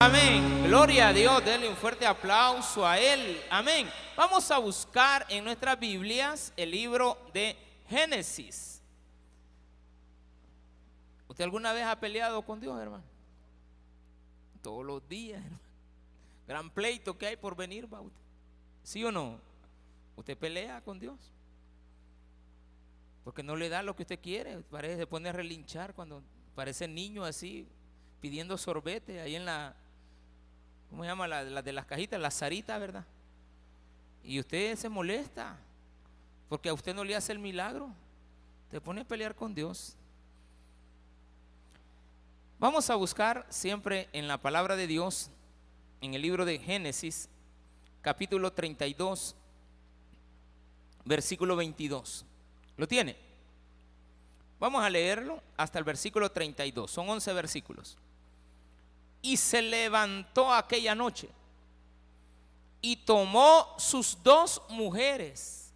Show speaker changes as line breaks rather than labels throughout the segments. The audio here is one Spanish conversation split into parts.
Amén. Gloria a Dios. Denle un fuerte aplauso a Él. Amén. Vamos a buscar en nuestras Biblias el libro de Génesis. ¿Usted alguna vez ha peleado con Dios, hermano? Todos los días, hermano. Gran pleito que hay por venir. ¿Sí o no? ¿Usted pelea con Dios? Porque no le da lo que usted quiere. Parece se pone a relinchar cuando parece niño así pidiendo sorbete ahí en la, ¿cómo se llama? La, de las cajitas, la zarita, ¿verdad? Y usted se molesta porque a usted no le hace el milagro. Te pone a pelear con Dios. Vamos a buscar siempre en la palabra de Dios, en el libro de Génesis, capítulo 32, versículo 22. ¿Lo tiene? Vamos a leerlo hasta el versículo 32. Son 11 versículos. Y se levantó aquella noche y tomó sus dos mujeres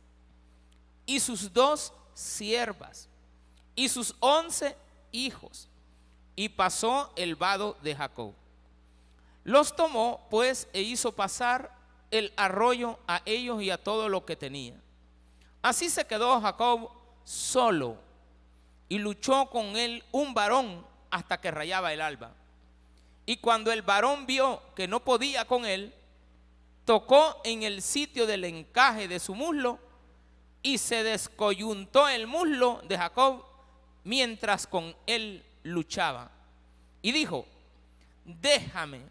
y sus dos siervas y sus once hijos y pasó el vado de Jacob. Los tomó pues e hizo pasar el arroyo a ellos y a todo lo que tenía. Así se quedó Jacob solo y luchó con él un varón hasta que rayaba el alba. Y cuando el varón vio que no podía con él, tocó en el sitio del encaje de su muslo y se descoyuntó el muslo de Jacob mientras con él luchaba. Y dijo, déjame,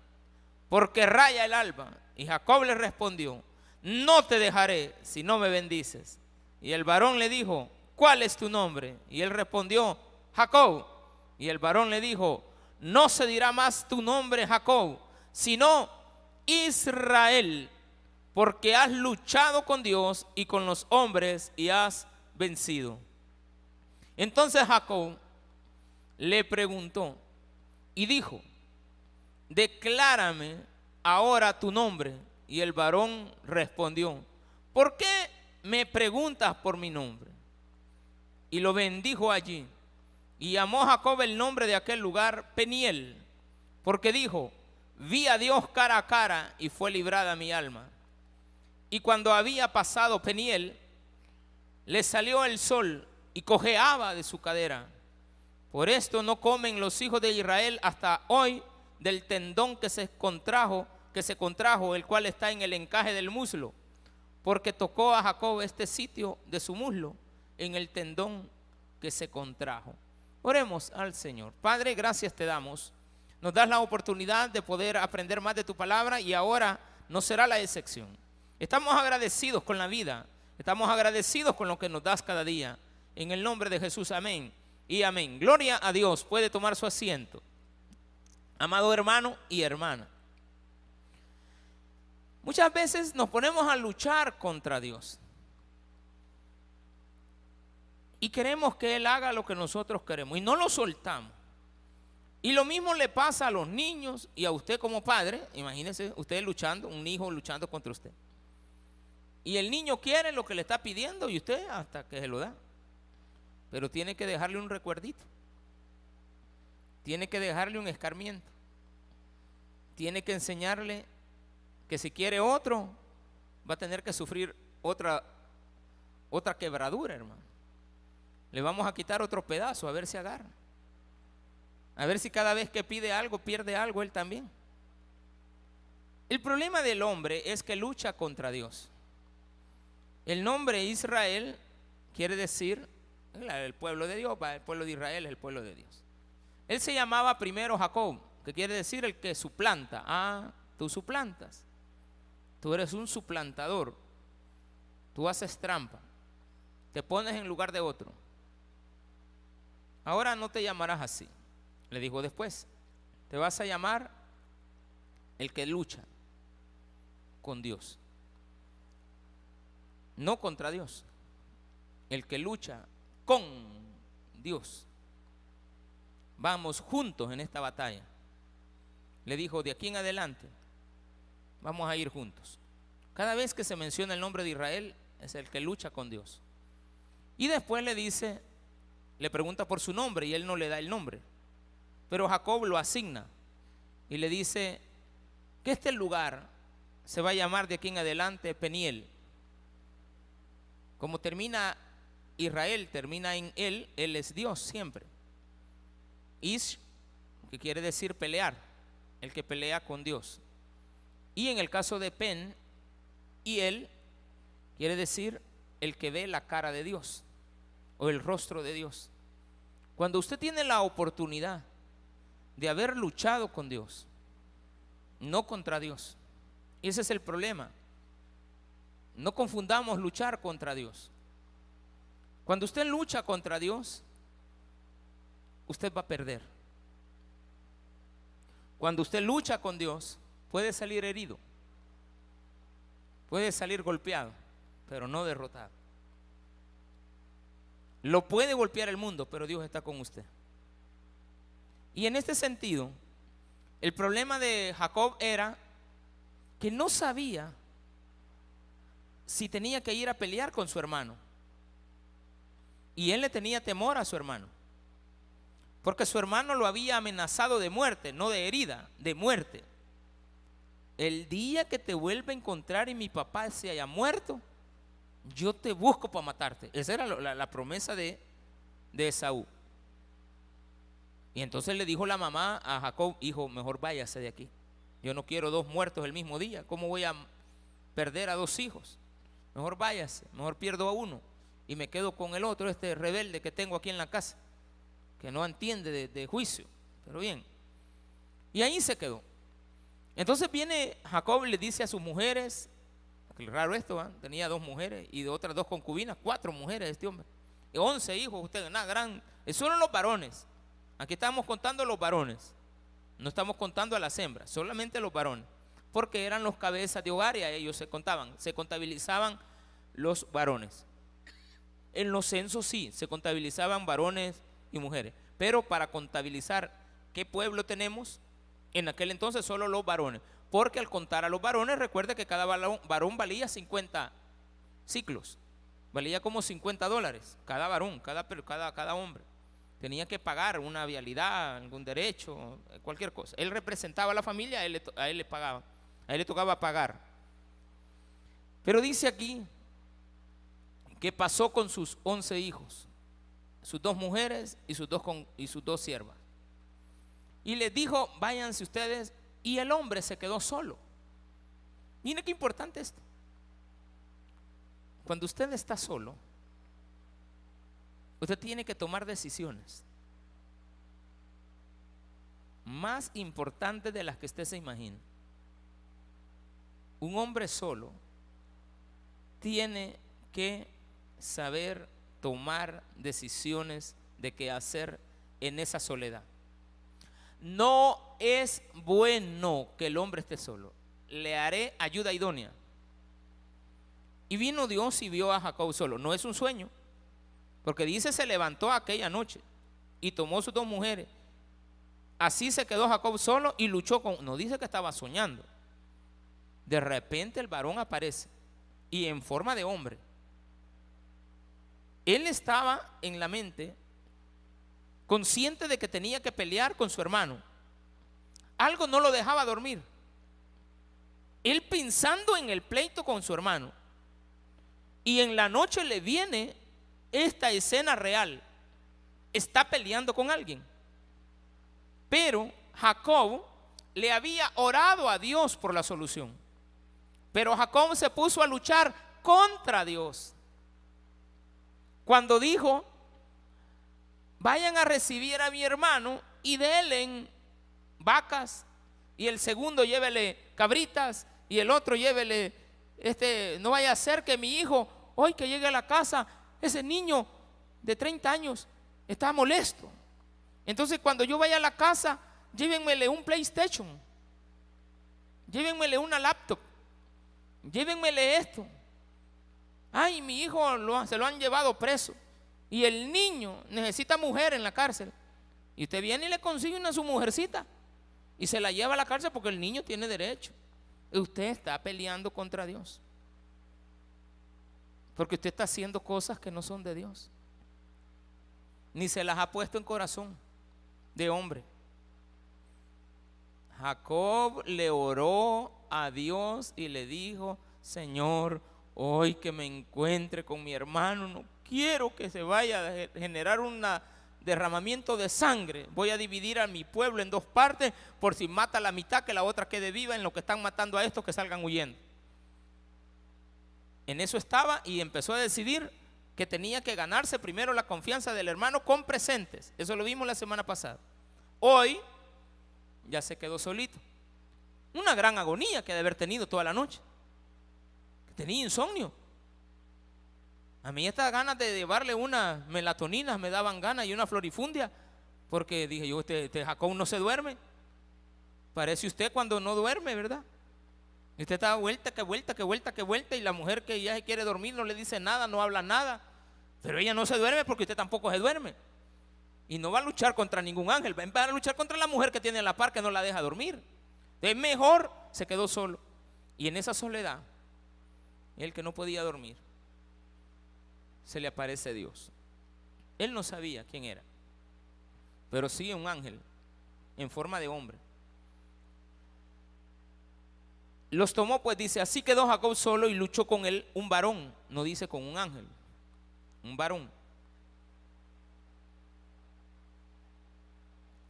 porque raya el alba. Y Jacob le respondió, no te dejaré si no me bendices. Y el varón le dijo, ¿cuál es tu nombre? Y él respondió, Jacob. Y el varón le dijo, no se dirá más tu nombre Jacob, sino Israel, porque has luchado con Dios y con los hombres y has vencido. Entonces Jacob le preguntó y dijo, declárame ahora tu nombre. Y el varón respondió, ¿por qué me preguntas por mi nombre? Y lo bendijo allí. Y llamó Jacob el nombre de aquel lugar Peniel, porque dijo, vi a Dios cara a cara y fue librada mi alma. Y cuando había pasado Peniel, le salió el sol y cojeaba de su cadera. Por esto no comen los hijos de Israel hasta hoy del tendón que se contrajo, que se contrajo, el cual está en el encaje del muslo, porque tocó a Jacob este sitio de su muslo en el tendón que se contrajo. Oremos al Señor. Padre, gracias te damos. Nos das la oportunidad de poder aprender más de tu palabra y ahora no será la excepción. Estamos agradecidos con la vida, estamos agradecidos con lo que nos das cada día. En el nombre de Jesús, amén y amén. Gloria a Dios. Puede tomar su asiento. Amado hermano y hermana. Muchas veces nos ponemos a luchar contra Dios. Y queremos que Él haga lo que nosotros queremos. Y no lo soltamos. Y lo mismo le pasa a los niños y a usted como padre. Imagínese usted luchando, un hijo luchando contra usted. Y el niño quiere lo que le está pidiendo y usted hasta que se lo da. Pero tiene que dejarle un recuerdito. Tiene que dejarle un escarmiento. Tiene que enseñarle que si quiere otro, va a tener que sufrir otra, otra quebradura, hermano. Le vamos a quitar otro pedazo, a ver si agarra. A ver si cada vez que pide algo, pierde algo él también. El problema del hombre es que lucha contra Dios. El nombre Israel quiere decir el pueblo de Dios, el pueblo de Israel es el pueblo de Dios. Él se llamaba primero Jacob, que quiere decir el que suplanta. Ah, tú suplantas. Tú eres un suplantador. Tú haces trampa. Te pones en lugar de otro. Ahora no te llamarás así. Le dijo después. Te vas a llamar el que lucha con Dios. No contra Dios. El que lucha con Dios. Vamos juntos en esta batalla. Le dijo, de aquí en adelante, vamos a ir juntos. Cada vez que se menciona el nombre de Israel, es el que lucha con Dios. Y después le dice, le pregunta por su nombre y él no le da el nombre. Pero Jacob lo asigna y le dice, que este lugar se va a llamar de aquí en adelante Peniel. Como termina Israel, termina en él, él es Dios siempre. Ish, que quiere decir pelear, el que pelea con Dios. Y en el caso de Pen, y él quiere decir el que ve la cara de Dios o el rostro de Dios. Cuando usted tiene la oportunidad de haber luchado con Dios, no contra Dios. Y ese es el problema. No confundamos luchar contra Dios. Cuando usted lucha contra Dios, usted va a perder. Cuando usted lucha con Dios, puede salir herido, puede salir golpeado, pero no derrotado. Lo puede golpear el mundo, pero Dios está con usted. Y en este sentido, el problema de Jacob era que no sabía si tenía que ir a pelear con su hermano. Y él le tenía temor a su hermano. Porque su hermano lo había amenazado de muerte, no de herida, de muerte. El día que te vuelva a encontrar y mi papá se haya muerto, yo te busco para matarte. Esa era la, promesa de, de Esaú. Y entonces le dijo la mamá a Jacob, hijo, mejor váyase de aquí. Yo no quiero dos muertos el mismo día. ¿Cómo voy a perder a dos hijos? Mejor váyase, mejor pierdo a uno y me quedo con el otro, este rebelde que tengo aquí en la casa, que no entiende de, juicio. Pero bien. Y ahí se quedó. Entonces viene Jacob le dice a sus mujeres, raro esto, tenía dos mujeres y de otras dos concubinas, cuatro mujeres este hombre, y once hijos, ustedes, nada gran, solo los varones. Aquí estamos contando los varones, no estamos contando a las hembras, solamente los varones, porque eran los cabezas de hogar y a ellos se contaban, se contabilizaban los varones. En los censos sí, se contabilizaban varones y mujeres, pero para contabilizar qué pueblo tenemos, en aquel entonces solo los varones. Porque al contar a los varones, recuerde que cada varón, valía 50 ciclos. Valía como 50 dólares cada varón, cada, cada, hombre. Tenía que pagar una vialidad, algún derecho, cualquier cosa. Él representaba a la familia, a él, le, él pagaba. A él le tocaba pagar. Pero dice aquí que pasó con sus 11 hijos, sus dos mujeres y sus dos, y sus dos siervas. Y les dijo, váyanse ustedes y el hombre se quedó solo. Mire qué importante esto. Cuando usted está solo, usted tiene que tomar decisiones más importantes de las que usted se imagina. Un hombre solo tiene que saber tomar decisiones de qué hacer en esa soledad. No es bueno que el hombre esté solo. Le haré ayuda idónea. Y vino Dios y vio a Jacob solo. No es un sueño. Porque dice se levantó aquella noche y tomó sus dos mujeres. Así se quedó Jacob solo y luchó con... No dice que estaba soñando. De repente el varón aparece y en forma de hombre. Él estaba en la mente consciente de que tenía que pelear con su hermano. Algo no lo dejaba dormir. Él pensando en el pleito con su hermano. Y en la noche le viene esta escena real. Está peleando con alguien. Pero Jacob le había orado a Dios por la solución. Pero Jacob se puso a luchar contra Dios. Cuando dijo, vayan a recibir a mi hermano y denle vacas y el segundo llévele cabritas y el otro llévele este no vaya a ser que mi hijo hoy que llegue a la casa ese niño de 30 años está molesto. Entonces cuando yo vaya a la casa, llévenmele un PlayStation. Llévenmele una laptop. Llévenmele esto. Ay, mi hijo se lo han llevado preso y el niño necesita mujer en la cárcel. Y usted viene y le consigue una su mujercita y se la lleva a la cárcel porque el niño tiene derecho. Y usted está peleando contra Dios. Porque usted está haciendo cosas que no son de Dios. Ni se las ha puesto en corazón de hombre. Jacob le oró a Dios y le dijo, Señor, hoy que me encuentre con mi hermano, no quiero que se vaya a generar un derramamiento de sangre. Voy a dividir a mi pueblo en dos partes por si mata la mitad, que la otra quede viva en lo que están matando a estos que salgan huyendo. En eso estaba y empezó a decidir que tenía que ganarse primero la confianza del hermano con presentes. Eso lo vimos la semana pasada. Hoy ya se quedó solito. Una gran agonía que de haber tenido toda la noche. Tenía insomnio. A mí estas ganas de llevarle una melatonina me daban ganas y una florifundia, porque dije yo, este, este Jacob no se duerme. Parece usted cuando no duerme, ¿verdad? usted está vuelta, que vuelta, que vuelta, que vuelta, y la mujer que ya se quiere dormir no le dice nada, no habla nada. Pero ella no se duerme porque usted tampoco se duerme. Y no va a luchar contra ningún ángel, va a luchar contra la mujer que tiene en la par que no la deja dormir. Es mejor, se quedó solo. Y en esa soledad, el que no podía dormir, se le aparece Dios. Él no sabía quién era, pero sí un ángel en forma de hombre. Los tomó, pues dice, así quedó Jacob solo y luchó con él un varón, no dice con un ángel, un varón.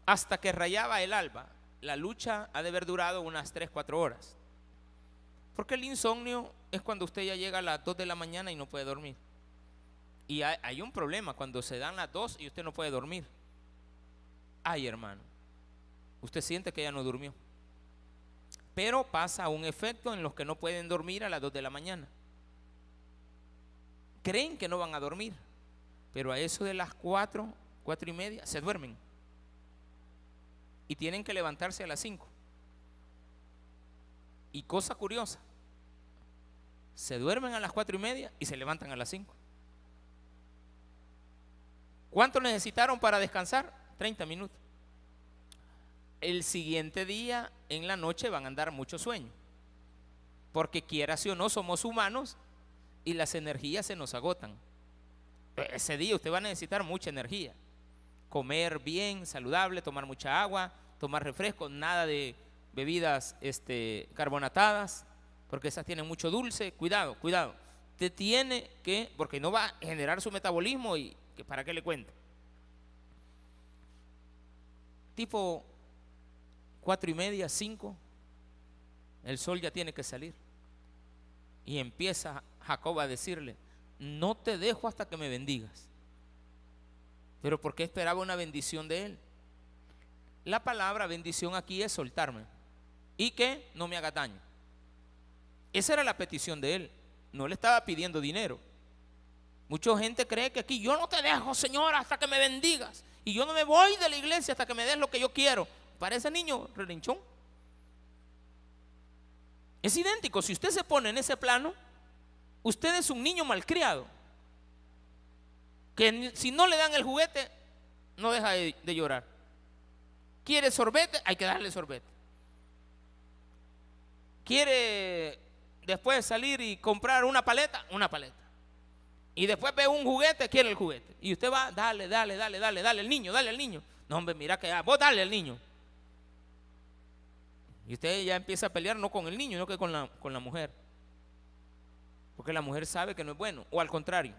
Hasta que rayaba el alba la lucha ha de haber durado unas 3, 4 horas. Porque el insomnio es cuando usted ya llega a las 2 de la mañana y no puede dormir. Y hay, un problema cuando se dan las 2 y usted no puede dormir. Ay, hermano, usted siente que ya no durmió. Pero pasa un efecto en los que no pueden dormir a las 2 de la mañana. Creen que no van a dormir, pero a eso de las 4, 4 y media se duermen y tienen que levantarse a las 5. Y cosa curiosa, se duermen a las cuatro y media y se levantan a las 5. ¿Cuánto necesitaron para descansar? 30 minutos. El siguiente día, en la noche, van a andar mucho sueño. Porque quiera o no, somos humanos y las energías se nos agotan. Ese día usted va a necesitar mucha energía. Comer bien, saludable, tomar mucha agua, tomar refresco, nada de bebidas este, carbonatadas, porque esas tienen mucho dulce. Cuidado, cuidado. Usted tiene que, porque no va a generar su metabolismo y que para qué le cuento. Tipo cuatro y media, cinco, el sol ya tiene que salir. Y empieza Jacob a decirle, no te dejo hasta que me bendigas. Pero porque esperaba una bendición de él? La palabra bendición aquí es soltarme y que no me haga daño. Esa era la petición de él. No le estaba pidiendo dinero. Mucha gente cree que aquí yo no te dejo, Señor, hasta que me bendigas. Y yo no me voy de la iglesia hasta que me des lo que yo quiero. Para ese niño relinchón. Es idéntico. Si usted se pone en ese plano, usted es un niño malcriado. Que si no le dan el juguete, no deja de llorar. ¿Quiere sorbete? Hay que darle sorbete. ¿Quiere después salir y comprar una paleta? Una paleta. Y después ve un juguete, quiere el juguete. Y usted va, dale, dale, dale, dale, dale al niño, dale al niño. No, hombre, mira que vos dale al niño. Y usted ya empieza a pelear no con el niño, no que con la, con la mujer. Porque la mujer sabe que no es bueno. O al contrario.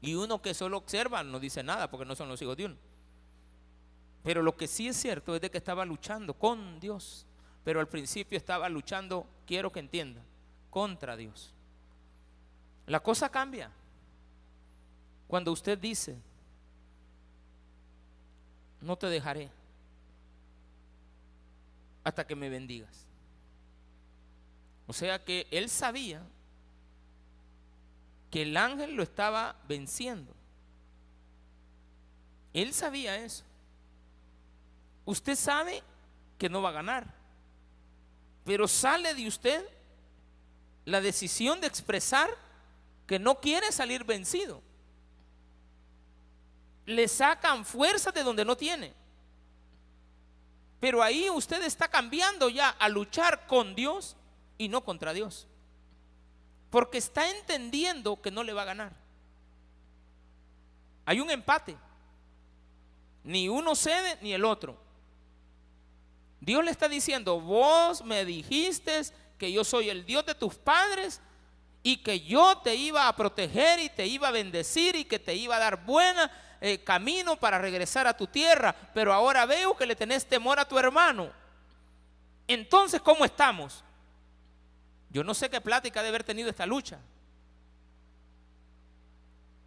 Y uno que solo observa no dice nada porque no son los hijos de uno. Pero lo que sí es cierto es de que estaba luchando con Dios. Pero al principio estaba luchando, quiero que entienda, contra Dios. La cosa cambia. Cuando usted dice, no te dejaré hasta que me bendigas. O sea que él sabía que el ángel lo estaba venciendo. Él sabía eso usted sabe que no va a ganar, pero sale de usted la decisión de expresar que no quiere salir vencido. Le sacan fuerza de donde no tiene. Pero ahí usted está cambiando ya a luchar con Dios y no contra Dios. Porque está entendiendo que no le va a ganar. Hay un empate. Ni uno cede ni el otro. Dios le está diciendo, vos me dijiste que yo soy el Dios de tus padres y que yo te iba a proteger y te iba a bendecir y que te iba a dar buena eh, camino para regresar a tu tierra, pero ahora veo que le tenés temor a tu hermano. Entonces, ¿cómo estamos? Yo no sé qué plática de haber tenido esta lucha.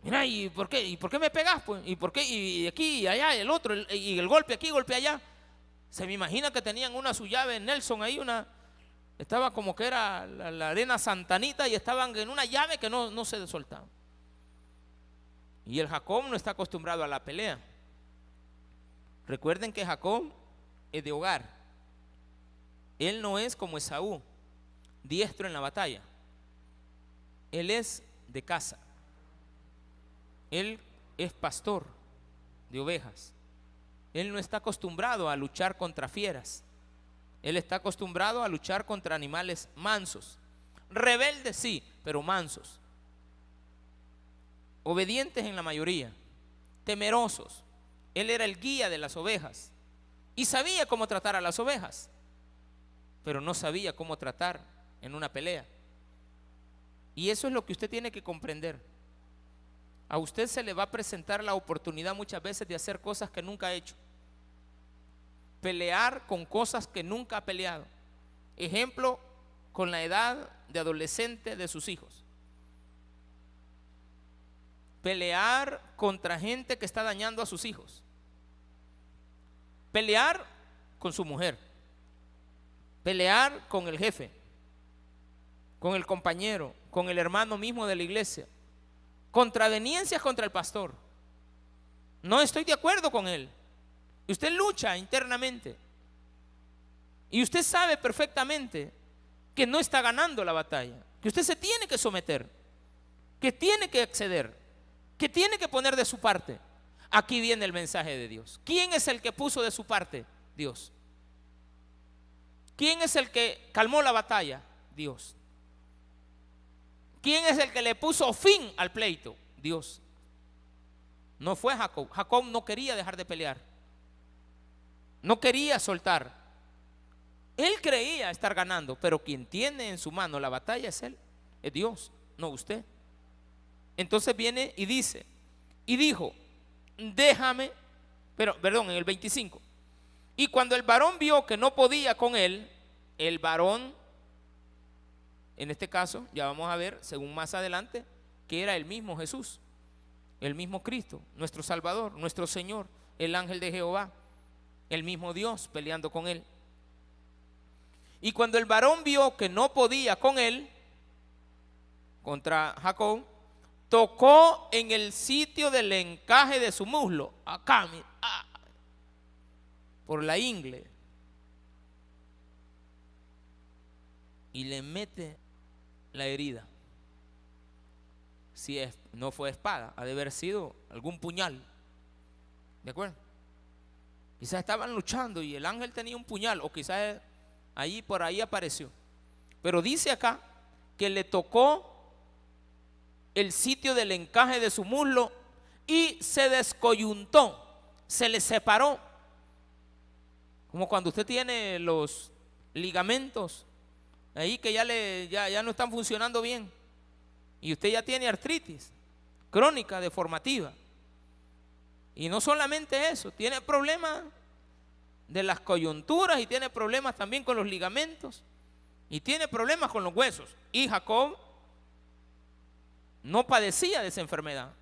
Mira, ¿y por qué? ¿Y por qué me pegas? Pues? ¿Y por qué? Y aquí y allá, y el otro, y el golpe aquí, golpe allá. Se me imagina que tenían una su llave Nelson ahí, una, estaba como que era la, arena santanita y estaban en una llave que no, no se soltaba. Y el Jacob no está acostumbrado a la pelea. Recuerden que Jacob es de hogar. Él no es como Esaú, diestro en la batalla. Él es de casa. Él es pastor de ovejas. Él no está acostumbrado a luchar contra fieras. Él está acostumbrado a luchar contra animales mansos. Rebeldes sí, pero mansos. Obedientes en la mayoría. Temerosos. Él era el guía de las ovejas. Y sabía cómo tratar a las ovejas. Pero no sabía cómo tratar en una pelea. Y eso es lo que usted tiene que comprender. A usted se le va a presentar la oportunidad muchas veces de hacer cosas que nunca ha hecho. Pelear con cosas que nunca ha peleado. Ejemplo, con la edad de adolescente de sus hijos. Pelear contra gente que está dañando a sus hijos. Pelear con su mujer. Pelear con el jefe. Con el compañero. Con el hermano mismo de la iglesia contraveniencias contra el pastor. No estoy de acuerdo con él. Usted lucha internamente. Y usted sabe perfectamente que no está ganando la batalla. Que usted se tiene que someter. Que tiene que acceder. Que tiene que poner de su parte. Aquí viene el mensaje de Dios. ¿Quién es el que puso de su parte? Dios. ¿Quién es el que calmó la batalla? Dios. ¿Quién es el que le puso fin al pleito? Dios. No fue Jacob. Jacob no quería dejar de pelear. No quería soltar. Él creía estar ganando, pero quien tiene en su mano la batalla es él, es Dios, no usted. Entonces viene y dice, y dijo, déjame, pero perdón, en el 25. Y cuando el varón vio que no podía con él, el varón en este caso, ya vamos a ver, según más adelante, que era el mismo Jesús, el mismo Cristo, nuestro Salvador, nuestro Señor, el ángel de Jehová, el mismo Dios peleando con él. Y cuando el varón vio que no podía con él, contra Jacob, tocó en el sitio del encaje de su muslo, acá, ah, por la ingle, y le mete la herida. Si es, no fue espada, ha de haber sido algún puñal. ¿De acuerdo? Quizás estaban luchando y el ángel tenía un puñal, o quizás ahí por ahí apareció. Pero dice acá que le tocó el sitio del encaje de su muslo y se descoyuntó, se le separó. Como cuando usted tiene los ligamentos ahí que ya, le, ya, ya no están funcionando bien. Y usted ya tiene artritis crónica, deformativa. Y no solamente eso, tiene problemas de las coyunturas y tiene problemas también con los ligamentos y tiene problemas con los huesos. Y Jacob no padecía de esa enfermedad.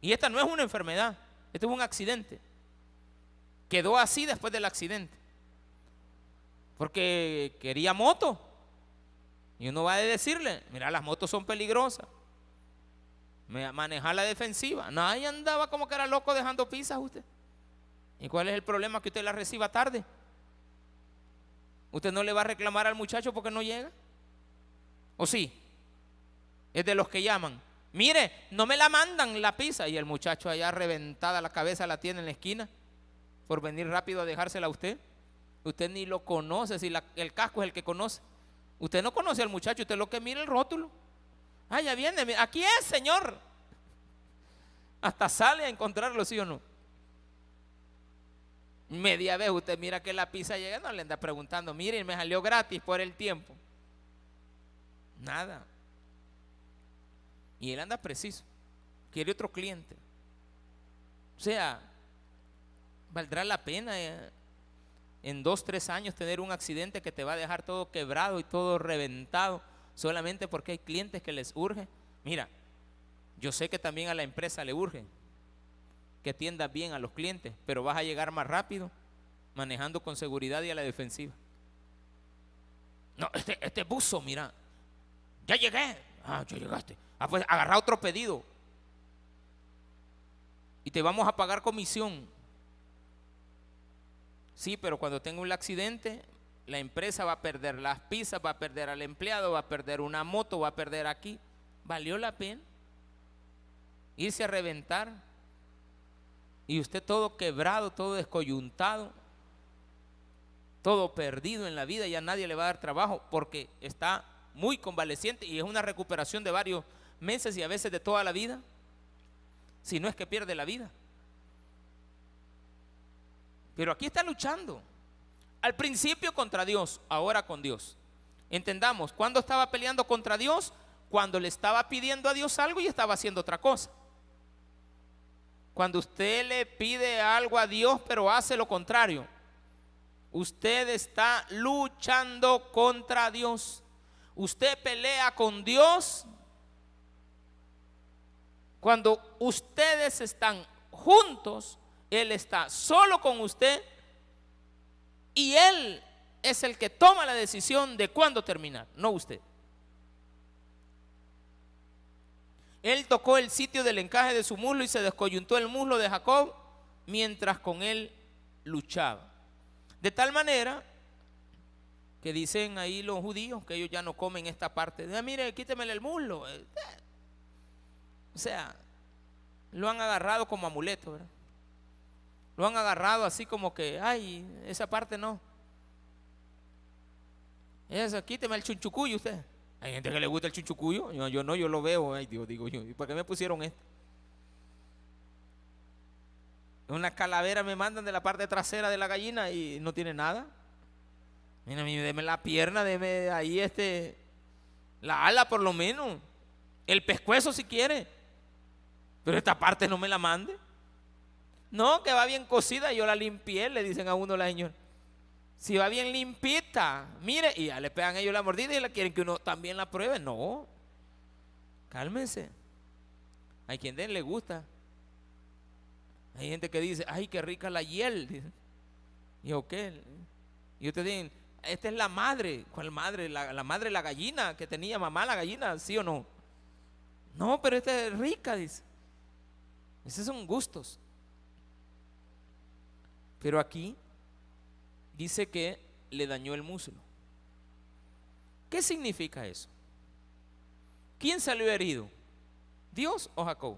Y esta no es una enfermedad, esto es un accidente. Quedó así después del accidente. Porque quería moto. Y uno va a decirle, mira, las motos son peligrosas. Manejar la defensiva. Nadie andaba como que era loco dejando pisas usted. ¿Y cuál es el problema que usted la reciba tarde? ¿Usted no le va a reclamar al muchacho porque no llega? ¿O sí? Es de los que llaman. Mire, no me la mandan la pizza. Y el muchacho allá reventada la cabeza la tiene en la esquina por venir rápido a dejársela a usted. Usted ni lo conoce, si el casco es el que conoce. Usted no conoce al muchacho, usted lo que mira el rótulo. Ah, ya viene, aquí es, Señor. Hasta sale a encontrarlo, ¿sí o no? Media vez usted mira que la pizza llega, no le anda preguntando, miren, me salió gratis por el tiempo. Nada. Y él anda preciso. Quiere otro cliente. O sea, valdrá la pena eh, en dos, tres años tener un accidente que te va a dejar todo quebrado y todo reventado solamente porque hay clientes que les urge. Mira, yo sé que también a la empresa le urge que atienda bien a los clientes, pero vas a llegar más rápido manejando con seguridad y a la defensiva. No, este, este buzo, mira, ya llegué. Ah, ya llegaste. Ah, pues agarra otro pedido. Y te vamos a pagar comisión. Sí, pero cuando tenga un accidente, la empresa va a perder las pizzas, va a perder al empleado, va a perder una moto, va a perder aquí. ¿Valió la pena? Irse a reventar. Y usted todo quebrado, todo descoyuntado, todo perdido en la vida, ya nadie le va a dar trabajo porque está muy convaleciente y es una recuperación de varios meses y a veces de toda la vida, si no es que pierde la vida. Pero aquí está luchando. Al principio contra Dios, ahora con Dios. Entendamos, cuando estaba peleando contra Dios? Cuando le estaba pidiendo a Dios algo y estaba haciendo otra cosa. Cuando usted le pide algo a Dios pero hace lo contrario, usted está luchando contra Dios. Usted pelea con Dios cuando ustedes están juntos, Él está solo con usted y Él es el que toma la decisión de cuándo terminar, no usted. Él tocó el sitio del encaje de su muslo y se descoyuntó el muslo de Jacob mientras con él luchaba. De tal manera que dicen ahí los judíos que ellos ya no comen esta parte. Ah, mire, quítemele el muslo. Eh, o sea, lo han agarrado como amuleto, ¿verdad? Lo han agarrado así como que, ay, esa parte no. Eso, quíteme el chunchucuyo usted. Hay gente que le gusta el chunchucuyo. Yo, no, yo lo veo. Ay, Dios, digo yo. ¿Y por qué me pusieron esto? Una calavera me mandan de la parte trasera de la gallina y no tiene nada. Mira, deme la pierna, deme ahí este, la ala por lo menos. El pescuezo si quiere. Pero esta parte no me la mande. No, que va bien cocida, yo la limpié, le dicen a uno la señora. Si va bien limpita, mire, y ya le pegan ellos la mordida y la quieren que uno también la pruebe. No, cálmense. Hay quien le gusta. Hay gente que dice, ay, qué rica la hiel. Y o qué. Y ustedes dicen, esta es la madre. ¿Cuál madre? La, la madre, la gallina que tenía mamá, la gallina, ¿sí o no? No, pero esta es rica, dice. Esos son gustos. Pero aquí dice que le dañó el muslo. ¿Qué significa eso? ¿Quién salió herido? ¿Dios o Jacob?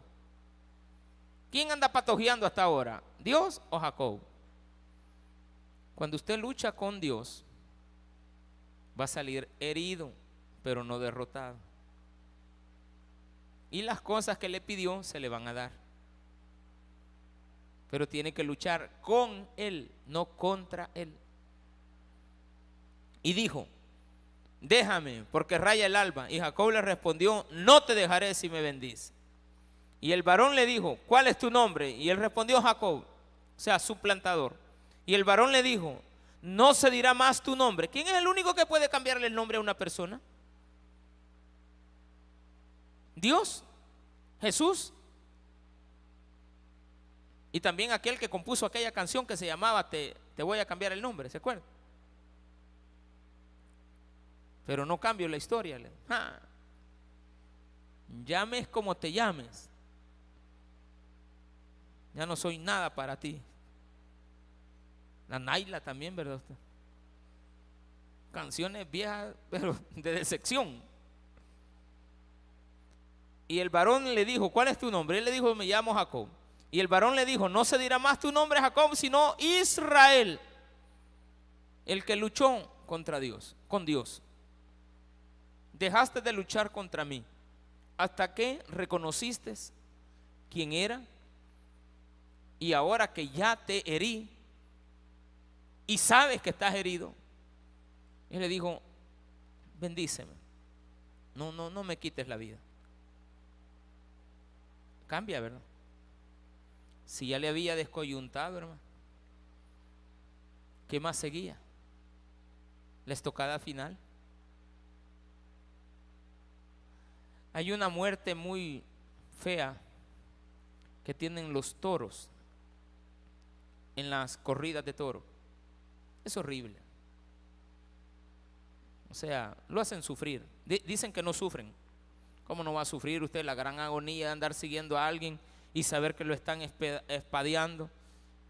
¿Quién anda patojeando hasta ahora? ¿Dios o Jacob? Cuando usted lucha con Dios, va a salir herido, pero no derrotado. Y las cosas que le pidió se le van a dar pero tiene que luchar con Él, no contra Él. Y dijo, déjame, porque raya el alba. Y Jacob le respondió, no te dejaré si me bendice. Y el varón le dijo, ¿cuál es tu nombre? Y él respondió, Jacob, o sea, su plantador. Y el varón le dijo, no se dirá más tu nombre. ¿Quién es el único que puede cambiarle el nombre a una persona? Dios, Jesús. Y también aquel que compuso aquella canción que se llamaba Te, te voy a cambiar el nombre, ¿se acuerdan? Pero no cambio la historia. Llames como te llames. Ya no soy nada para ti. La Naila también, ¿verdad? Canciones viejas, pero de decepción. Y el varón le dijo, ¿cuál es tu nombre? Él le dijo, me llamo Jacob. Y el varón le dijo, no se dirá más tu nombre Jacob, sino Israel, el que luchó contra Dios, con Dios. Dejaste de luchar contra mí hasta que reconociste quién era y ahora que ya te herí, y sabes que estás herido. Y le dijo, bendíceme. No, no, no me quites la vida. Cambia, ¿verdad? Si ya le había descoyuntado, hermano. ¿Qué más seguía? La estocada final. Hay una muerte muy fea que tienen los toros en las corridas de toro. Es horrible. O sea, lo hacen sufrir. dicen que no sufren. ¿Cómo no va a sufrir usted la gran agonía de andar siguiendo a alguien y saber que lo están espadeando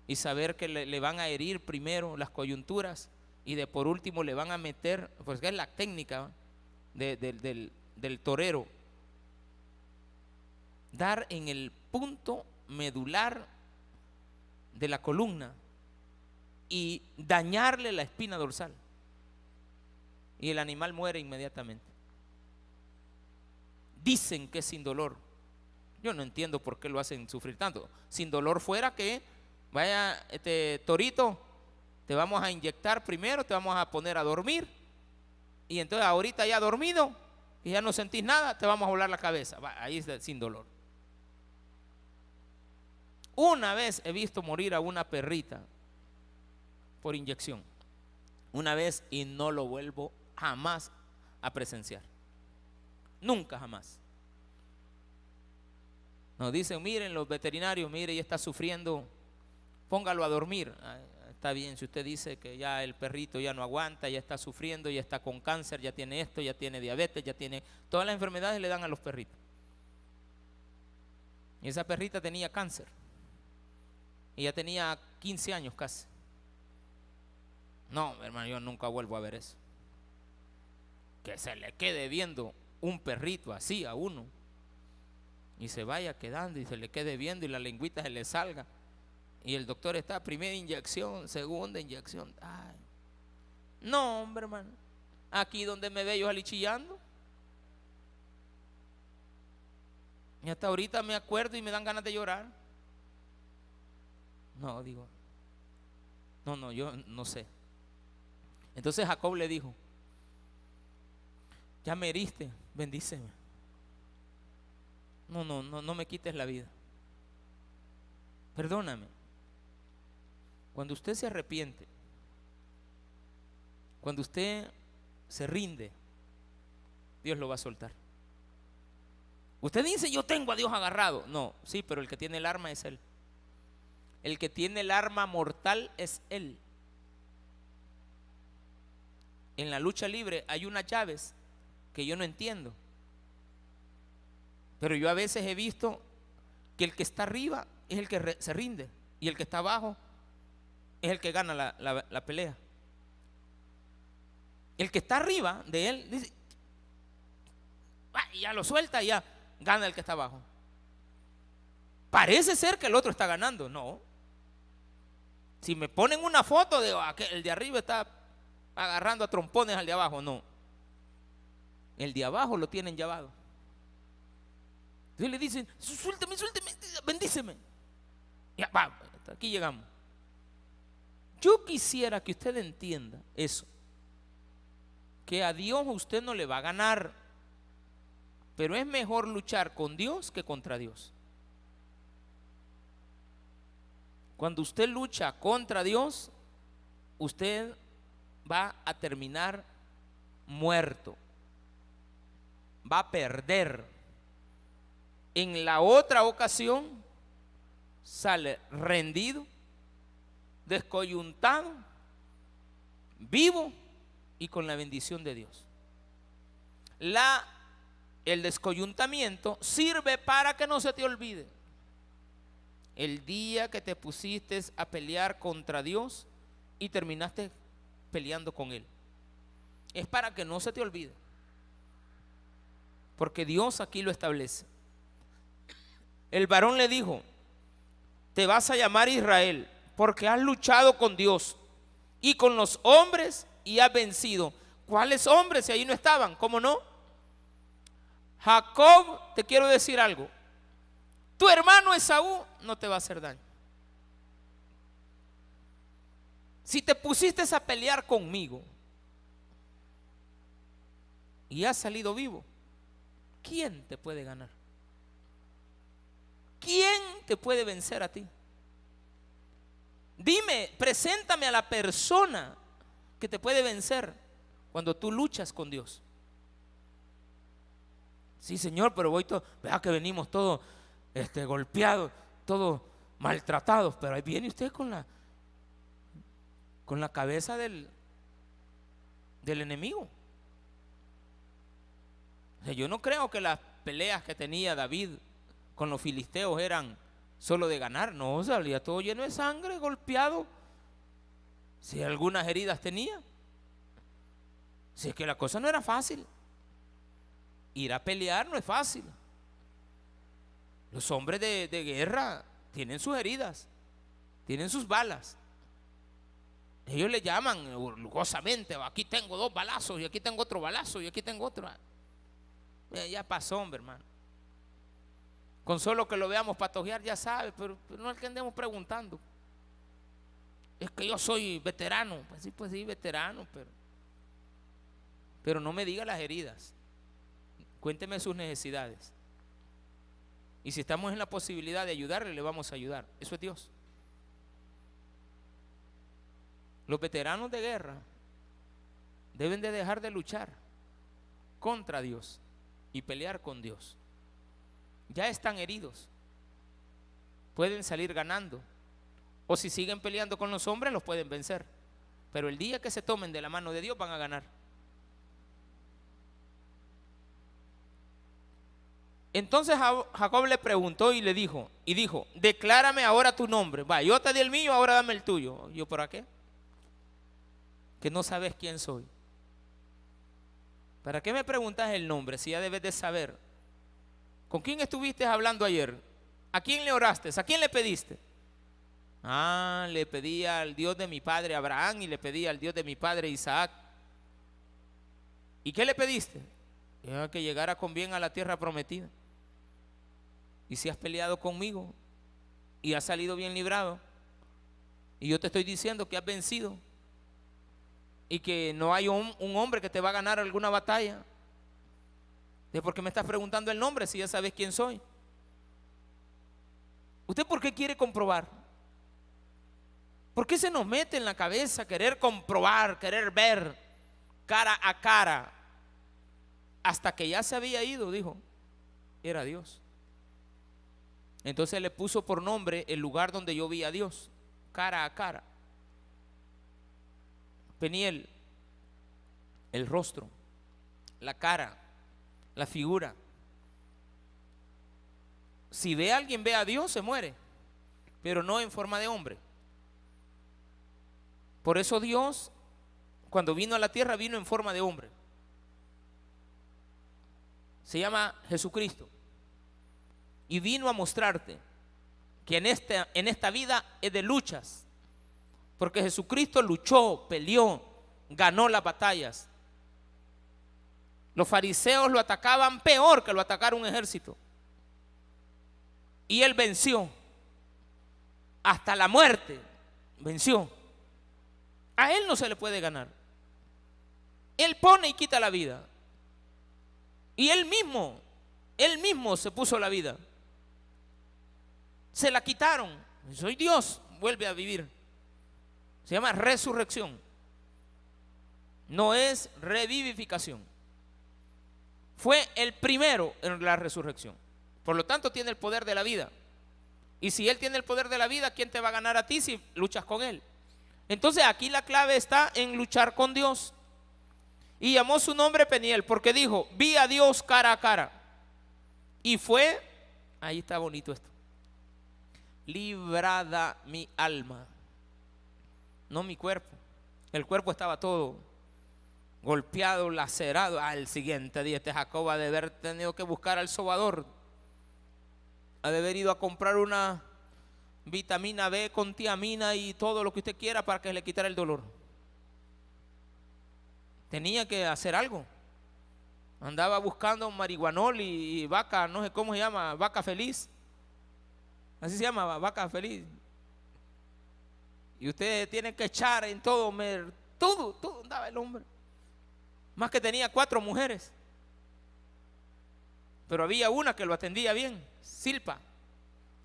y saber que le, van a herir primero las coyunturas y de por último le van a meter, pues que es la técnica del, del torero, dar en el punto medular de la columna y dañarle la espina dorsal. Y el animal muere inmediatamente. Dicen que es sin dolor. Yo no entiendo por qué lo hacen sufrir tanto. Sin dolor fuera que, vaya, este torito, te vamos a inyectar primero, te vamos a poner a dormir. Y entonces ahorita ya dormido y ya no sentís nada, te vamos a volar la cabeza. ahí es sin dolor. Una vez he visto morir a una perrita por inyección. Una vez y no lo vuelvo jamás a presenciar. Nunca jamás. Nos dicen, miren los veterinarios, mire, ya está sufriendo, póngalo a dormir. Ah, está bien, si usted dice que ya el perrito ya no aguanta, ya está sufriendo, ya está con cáncer, ya tiene esto, ya tiene diabetes, ya tiene... Todas las enfermedades le dan a los perritos. Y esa perrita tenía cáncer. Y ya tenía 15 años casi. No, hermano, yo nunca vuelvo a ver eso. Que se le quede viendo un perrito así a uno. Y se vaya quedando y se le quede viendo y la lengüita se le salga. Y el doctor está, primera inyección, segunda inyección. Ay. No, hombre, hermano. Aquí donde me ve yo alichillando. Y hasta ahorita me acuerdo y me dan ganas de llorar. No, digo, no, no, yo no sé. Entonces Jacob le dijo, ya me heriste, bendíceme. No, no, no, no me quites la vida. Perdóname. Cuando usted se arrepiente, cuando usted se rinde, Dios lo va a soltar. Usted dice, yo tengo a Dios agarrado. No, sí, pero el que tiene el arma es Él. El que tiene el arma mortal es Él. En la lucha libre hay unas llaves que yo no entiendo. Pero yo a veces he visto que el que está arriba es el que se rinde y el que está abajo es el que gana la, pelea. El que está arriba de él dice, ya lo suelta y ya gana el que está abajo. Parece ser que el otro está ganando, no. Si me ponen una foto, de ah, el de arriba está agarrando a trompones al de abajo. No. El de abajo lo tienen llevado. Entonces le dicen, suélteme, suélteme, bendíceme. Ya, va, aquí llegamos. Yo quisiera que usted entienda eso. Que a Dios usted no le va a ganar. Pero es mejor luchar con Dios que contra Dios. Cuando usted lucha contra Dios, usted va a terminar muerto. Va a perder. En la otra ocasión sale rendido, descoyuntado, vivo y con la bendición de Dios. La, el descoyuntamiento sirve para que no se te olvide el día que te pusiste a pelear contra Dios y terminaste peleando con Él. Es para que no se te olvide. Porque Dios aquí lo establece. El varón le dijo, te vas a llamar Israel porque has luchado con Dios y con los hombres y has vencido. ¿Cuáles hombres si ahí no estaban? ¿Cómo no? Jacob, te quiero decir algo. Tu hermano Esaú no te va a hacer daño. Si te pusiste a pelear conmigo y has salido vivo, ¿quién te puede ganar? ¿Quién te puede vencer a ti? Dime, preséntame a la persona que te puede vencer cuando tú luchas con Dios. Sí, Señor, pero voy todo, vea que venimos todos este, golpeados, todos maltratados, pero ahí viene usted con la con la cabeza del, del enemigo. yo no creo que las peleas que tenía David con los filisteos eran solo de ganar, no, salía todo lleno de sangre, golpeado. Si algunas heridas tenía. Si es que la cosa no era fácil. Ir a pelear no es fácil. Los hombres de, guerra tienen sus heridas, tienen sus balas. Ellos le llaman lujosamente, aquí tengo dos balazos y aquí tengo otro balazo y aquí tengo otro. Ya pasó, hombre, hermano. Con solo que lo veamos patojear ya sabe, pero, no es que andemos preguntando. Es que yo soy veterano. Pues sí, pues sí, veterano, pero, pero no me diga las heridas. Cuénteme sus necesidades. Y si estamos en la posibilidad de ayudarle, le vamos a ayudar. Eso es Dios. Los veteranos de guerra deben de dejar de luchar contra Dios y pelear con Dios. Ya están heridos. Pueden salir ganando. O si siguen peleando con los hombres, los pueden vencer. Pero el día que se tomen de la mano de Dios van a ganar. Entonces Jacob le preguntó y le dijo, y dijo, declárame ahora tu nombre. Va, yo te di el mío, ahora dame el tuyo. ¿Yo por qué? que no sabes quién soy. ¿Para qué me preguntas el nombre si ya debes de saber? ¿Con quién estuviste hablando ayer? ¿A quién le oraste? ¿A quién le pediste? Ah, le pedí al Dios de mi padre Abraham y le pedí al Dios de mi padre Isaac. ¿Y qué le pediste? Que llegara con bien a la tierra prometida. Y si has peleado conmigo y has salido bien librado, y yo te estoy diciendo que has vencido, y que no hay un, hombre que te va a ganar alguna batalla. ¿De por qué me estás preguntando el nombre si ya sabes quién soy? ¿Usted por qué quiere comprobar? ¿Por qué se nos mete en la cabeza querer comprobar, querer ver cara a cara? Hasta que ya se había ido, dijo, era Dios. Entonces le puso por nombre el lugar donde yo vi a Dios, cara a cara. Peniel, el rostro, la cara, la figura. Si ve a alguien, ve a Dios, se muere, pero no en forma de hombre. Por eso Dios, cuando vino a la tierra, vino en forma de hombre. Se llama Jesucristo. Y vino a mostrarte que en, este, en esta vida es de luchas, porque Jesucristo luchó, peleó, ganó las batallas. Los fariseos lo atacaban peor que lo atacaron un ejército. Y él venció. Hasta la muerte venció. A él no se le puede ganar. Él pone y quita la vida. Y él mismo, él mismo se puso la vida. Se la quitaron. Soy Dios, vuelve a vivir. Se llama resurrección. No es revivificación. Fue el primero en la resurrección. Por lo tanto, tiene el poder de la vida. Y si Él tiene el poder de la vida, ¿quién te va a ganar a ti si luchas con Él? Entonces aquí la clave está en luchar con Dios. Y llamó su nombre Peniel porque dijo, vi a Dios cara a cara. Y fue, ahí está bonito esto, librada mi alma no mi cuerpo. El cuerpo estaba todo golpeado, lacerado. Al siguiente día este Jacob ha de haber tenido que buscar al sobador. Ha de haber ido a comprar una vitamina B con tiamina y todo lo que usted quiera para que le quitara el dolor. Tenía que hacer algo. Andaba buscando marihuanol y vaca, no sé cómo se llama, vaca feliz. Así se llama, vaca feliz. Y usted tiene que echar en todo, todo, todo andaba el hombre. Más que tenía cuatro mujeres. Pero había una que lo atendía bien, Silpa.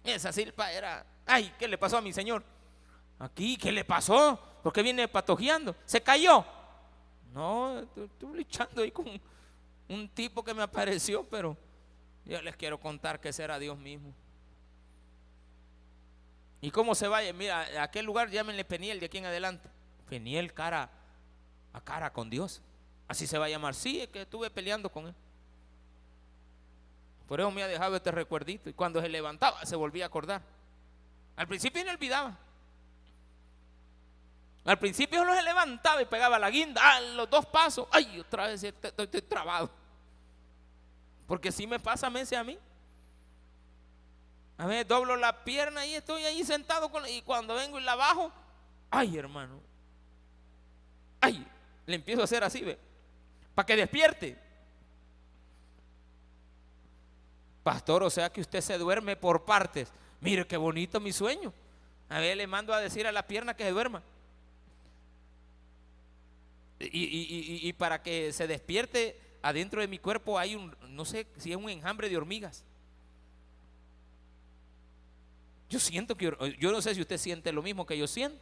Esa Silpa era, ay, ¿qué le pasó a mi señor? Aquí, ¿qué le pasó? ¿Por qué viene patojeando? ¿Se cayó? No, estoy luchando ahí con un tipo que me apareció, pero yo les quiero contar que será Dios mismo. ¿Y cómo se vaya? Mira, a aquel lugar llámenle Peniel de aquí en adelante. Peniel cara a cara con Dios. Así se va a llamar. Sí, es que estuve peleando con él. Por eso me ha dejado este recuerdito. Y cuando se levantaba, se volvía a acordar. Al principio no olvidaba. Al principio no se levantaba y pegaba la guinda. Ah, los dos pasos. Ay, otra vez estoy, trabado. Porque si me pasa meses a mí. A ver, doblo la pierna y estoy ahí sentado y cuando vengo y la bajo, ay hermano, ay, le empiezo a hacer así, ve, para que despierte. Pastor, o sea que usted se duerme por partes. Mire qué bonito mi sueño. A ver, le mando a decir a la pierna que se duerma. Y, y para que se despierte adentro de mi cuerpo hay un, no sé si es un enjambre de hormigas. Yo siento que, yo no sé si usted siente lo mismo que yo siento.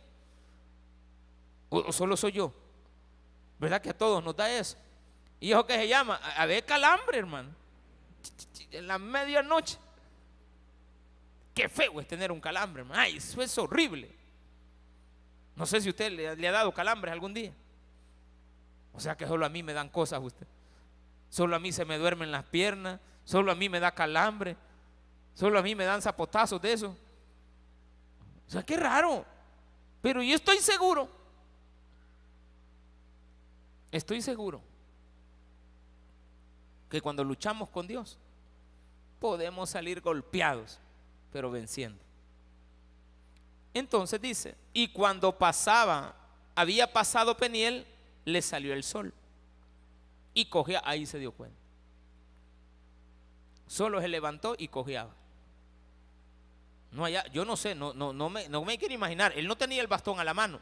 O, solo soy yo. ¿Verdad que a todos nos da eso? Y eso que se llama, a ver calambre, hermano. En la medianoche. Qué feo es tener un calambre, hermano. Ay, eso es horrible. No sé si usted le, le ha dado calambres algún día. O sea que solo a mí me dan cosas usted. Solo a mí se me duermen las piernas. Solo a mí me da calambre. Solo a mí me dan zapotazos de eso. O sea, qué raro. Pero yo estoy seguro. Estoy seguro que cuando luchamos con Dios podemos salir golpeados, pero venciendo. Entonces dice, y cuando pasaba, había pasado Peniel, le salió el sol. Y cogía, ahí se dio cuenta. Solo se levantó y cojeaba. No allá, yo no sé, no, no, no, me, no me quiero imaginar. Él no tenía el bastón a la mano.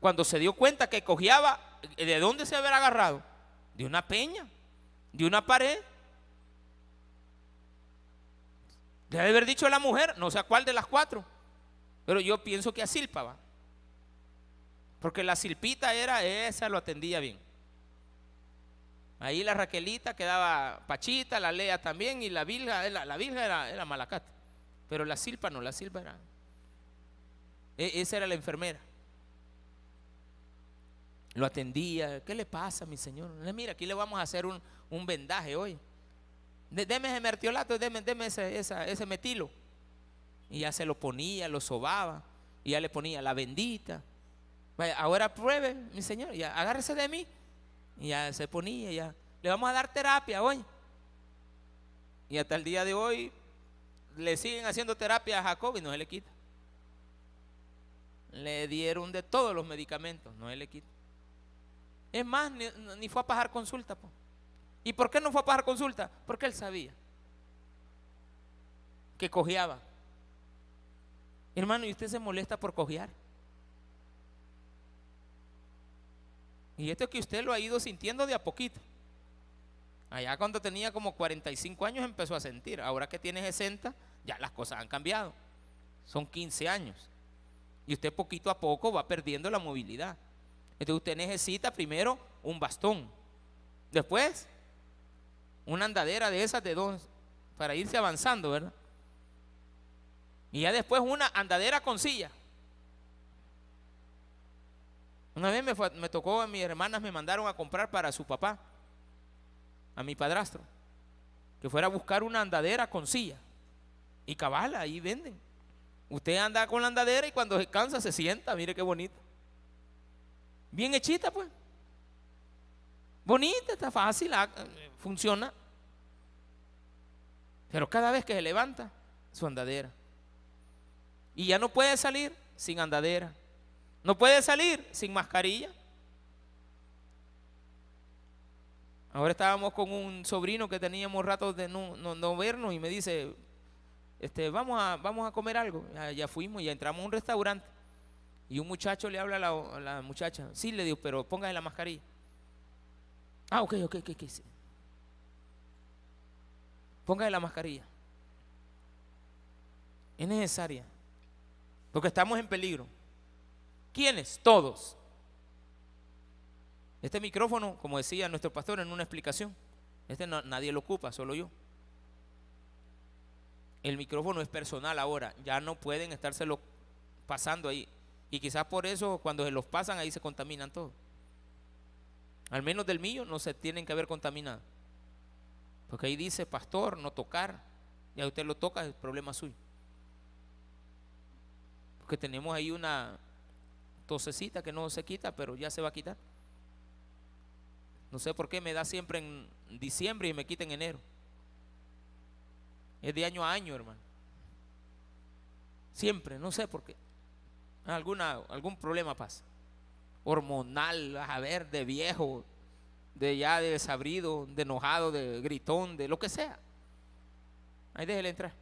Cuando se dio cuenta que cojeaba, ¿de dónde se había agarrado? De una peña, de una pared. Debe haber dicho la mujer, no sé a cuál de las cuatro, pero yo pienso que a Silpa va. Porque la Silpita era, esa lo atendía bien. Ahí la Raquelita quedaba Pachita, la Lea también, y la Vilga, la, la era, era Malacate. Pero la Silpa no, la Silpa era. E, esa era la enfermera. Lo atendía. ¿Qué le pasa, mi señor? Mira, aquí le vamos a hacer un, vendaje hoy. Deme ese mertiolato, deme, ese, ese metilo. Y ya se lo ponía, lo sobaba. Y ya le ponía la bendita. Ahora pruebe, mi señor. Ya agárrese de mí. Y ya se ponía, ya. Le vamos a dar terapia hoy. Y hasta el día de hoy le siguen haciendo terapia a Jacob y no se le quita. Le dieron de todos los medicamentos, no se le quita. Es más, ni, fue a pagar consulta. ¿Y por qué no fue a pagar consulta? Porque él sabía que cojeaba. Hermano, ¿y usted se molesta por cojear? Y esto es que usted lo ha ido sintiendo de a poquito. Allá cuando tenía como 45 años empezó a sentir. Ahora que tiene 60, ya las cosas han cambiado. Son 15 años. Y usted poquito a poco va perdiendo la movilidad. Entonces usted necesita primero un bastón. Después, una andadera de esas de dos para irse avanzando, ¿verdad? Y ya después una andadera con silla. Una vez me, tocó, mis hermanas me mandaron a comprar para su papá, a mi padrastro, que fuera a buscar una andadera con silla. Y cabala, ahí venden. Usted anda con la andadera y cuando se cansa se sienta, mire qué bonito. Bien hechita, pues. Bonita, está fácil, ah, funciona. Pero cada vez que se levanta, su andadera. Y ya no puede salir sin andadera. No puede salir sin mascarilla. Ahora estábamos con un sobrino que teníamos ratos de no, vernos y me dice, este, vamos, a, vamos a comer algo. Ya, ya fuimos, ya entramos a un restaurante. Y un muchacho le habla a la, muchacha. Sí, le digo, pero póngase la mascarilla. Ah, ok, ok, ok, ok. sí. Póngase la mascarilla. Es necesaria. Porque estamos en peligro. ¿Quiénes? Todos. Este micrófono, como decía nuestro pastor en una explicación, este nadie lo ocupa, solo yo. El micrófono es personal ahora, ya no pueden estárselo pasando ahí. Y quizás por eso cuando se los pasan ahí se contaminan todos. Al menos del mío no se tienen que haber contaminado. Porque ahí dice pastor, no tocar. Y a usted lo toca, es problema suyo. Porque tenemos ahí una tosecita que no se quita, pero ya se va a quitar. No sé por qué me da siempre en diciembre y me quita en enero. Es de año a año, hermano. Siempre, no sé por qué. Alguna, algún problema pasa. Hormonal, a ver, de viejo, de ya de desabrido, de enojado, de gritón, de lo que sea. Ahí déjele entrar.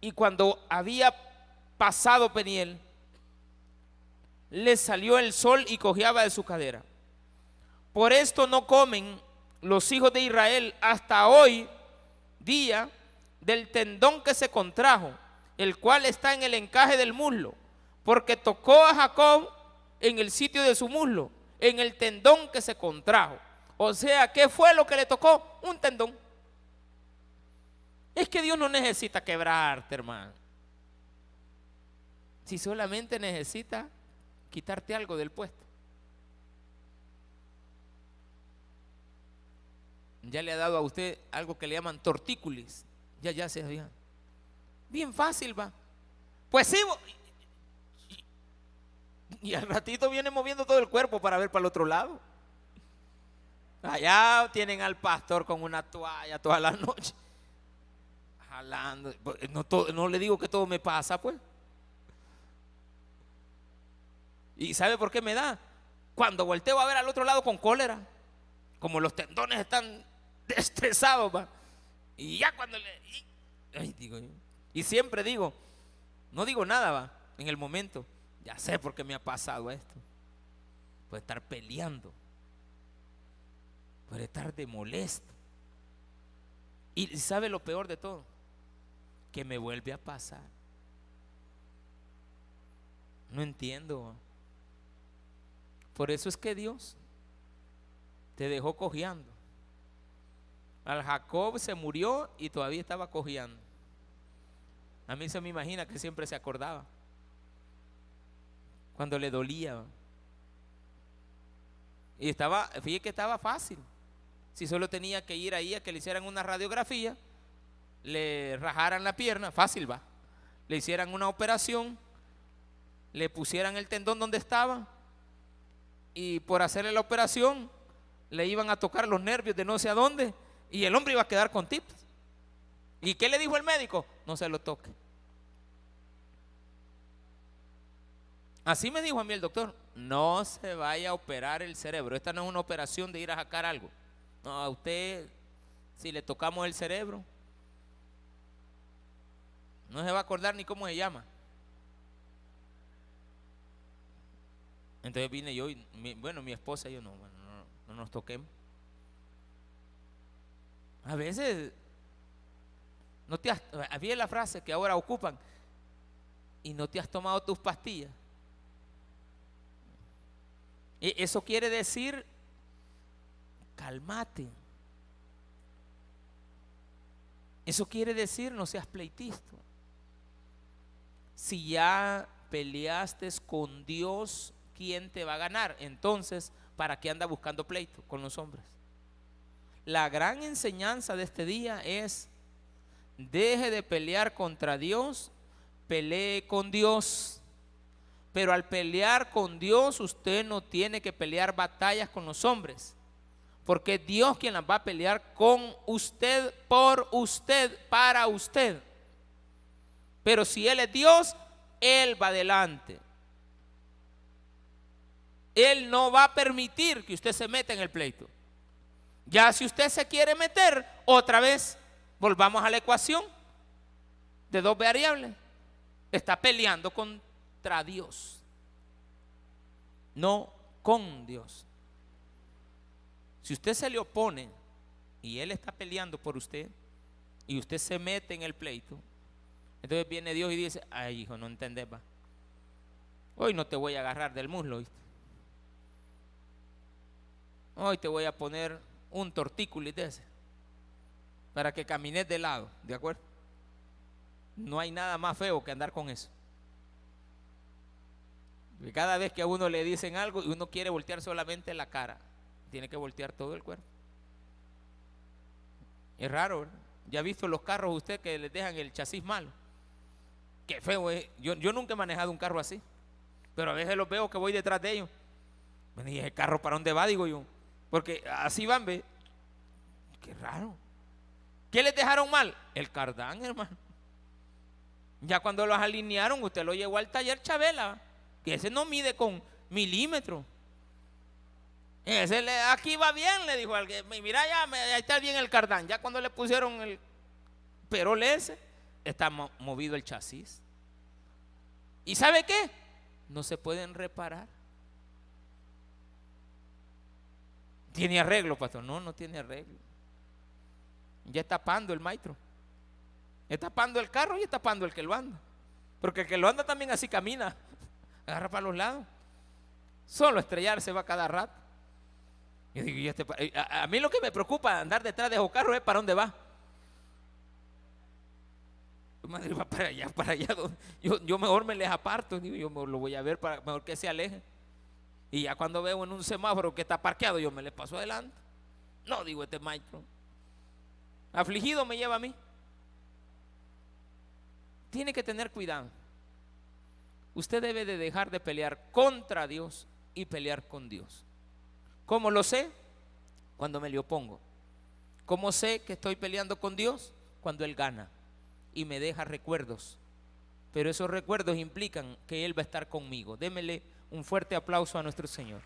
Y cuando había pasado Peniel, le salió el sol y cojeaba de su cadera. Por esto no comen los hijos de Israel hasta hoy día del tendón que se contrajo, el cual está en el encaje del muslo, porque tocó a Jacob en el sitio de su muslo, en el tendón que se contrajo. O sea, ¿qué fue lo que le tocó? Un tendón. Es que Dios no necesita quebrarte, hermano. Si solamente necesita quitarte algo del puesto. Ya le ha dado a usted algo que le llaman tortícolis. Ya, ya se sabía. Bien fácil va. Pues sí. Y, y al ratito viene moviendo todo el cuerpo para ver para el otro lado. Allá tienen al pastor con una toalla toda la noche. Jalando. No, todo- no le digo que todo me pasa, pues. ¿Y sabe por qué me da? Cuando volteo a ver al otro lado con cólera, como los tendones están estresados, va. Y ya cuando le. y- digo. Y siempre digo, no digo nada, va, en el momento. Ya sé por qué me ha pasado esto. Puede estar peleando. Puede estar de molesto. Y sabe lo peor de todo, que me vuelve a pasar. No entiendo. Por eso es que Dios te dejó cojeando. Al Jacob se murió y todavía estaba cojeando. A mí se me imagina que siempre se acordaba. Cuando le dolía. Y estaba, fíjate que estaba fácil. Si solo tenía que ir ahí a que le hicieran una radiografía, le rajaran la pierna, fácil va. Le hicieran una operación, le pusieran el tendón donde estaba y por hacerle la operación le iban a tocar los nervios de no sé a dónde y el hombre iba a quedar con tips. ¿Y qué le dijo el médico? No se lo toque. Así me dijo a mí el doctor, no se vaya a operar el cerebro. Esta no es una operación de ir a sacar algo. No, a usted, si le tocamos el cerebro, no se va a acordar ni cómo se llama. Entonces vine yo y, bueno, mi esposa y yo no, bueno, no, no nos toquemos. A veces, no te has, había la frase que ahora ocupan, y no te has tomado tus pastillas. E- Eso quiere decir, calmate. Eso quiere decir, no seas pleitista. Si ya peleaste con Dios, ¿quién te va a ganar? Entonces, ¿para qué anda buscando pleito con los hombres? La gran enseñanza de este día es, deje de pelear contra Dios, pelee con Dios. Pero al pelear con Dios, usted no tiene que pelear batallas con los hombres. Porque es Dios quien las va a pelear con usted, por usted, para usted. Pero si Él es Dios, Él va adelante. Él no va a permitir que usted se meta en el pleito. Ya si usted se quiere meter, otra vez volvamos a la ecuación de dos variables. Está peleando contra Dios, no con Dios. Si usted se le opone y él está peleando por usted y usted se mete en el pleito, entonces viene Dios y dice, ay hijo, no entendés, va. Hoy no te voy a agarrar del muslo, ¿viste? Hoy te voy a poner un tortículo de ese para que camines de lado, ¿de acuerdo? No hay nada más feo que andar con eso. cada vez que a uno le dicen algo y uno quiere voltear solamente la cara, tiene que voltear todo el cuerpo. Es raro, ¿verdad? ¿Ya ha visto los carros usted que les dejan el chasis malo? Qué feo es. Yo, yo nunca he manejado un carro así. Pero a veces los veo que voy detrás de ellos. Me dije, ¿el carro para dónde va? Digo yo. Porque así van, ve. Qué raro. ¿Qué les dejaron mal? El cardán, hermano. Ya cuando los alinearon, usted lo llevó al taller Chabela. Que ese no mide con milímetros. Ese le, aquí va bien, le dijo alguien. Mira, ya ahí está bien el cardán. Ya cuando le pusieron el perol ese, está movido el chasis. ¿Y sabe qué? No se pueden reparar. ¿Tiene arreglo, pastor? No, no tiene arreglo. Ya está tapando el maestro. Está tapando el carro y está tapando el que lo anda. Porque el que lo anda también así camina. Agarra para los lados. Solo estrellarse va cada rato. Yo digo, este eh, a, mí lo que me preocupa andar detrás de esos carros es para dónde va. Madre va para allá, para allá. Yo, mejor me les aparto, digo, yo lo voy a ver para mejor que se aleje. Y ya cuando veo en un semáforo que está parqueado, yo me le paso adelante. No, digo, este maestro. Afligido me lleva a mí. Tiene que tener cuidado. Usted debe de dejar de pelear contra Dios y pelear con Dios. ¿Cómo lo sé? Cuando me le opongo. ¿Cómo sé que estoy peleando con Dios? Cuando Él gana y me deja recuerdos. Pero esos recuerdos implican que Él va a estar conmigo. Démele un fuerte aplauso a nuestro Señor.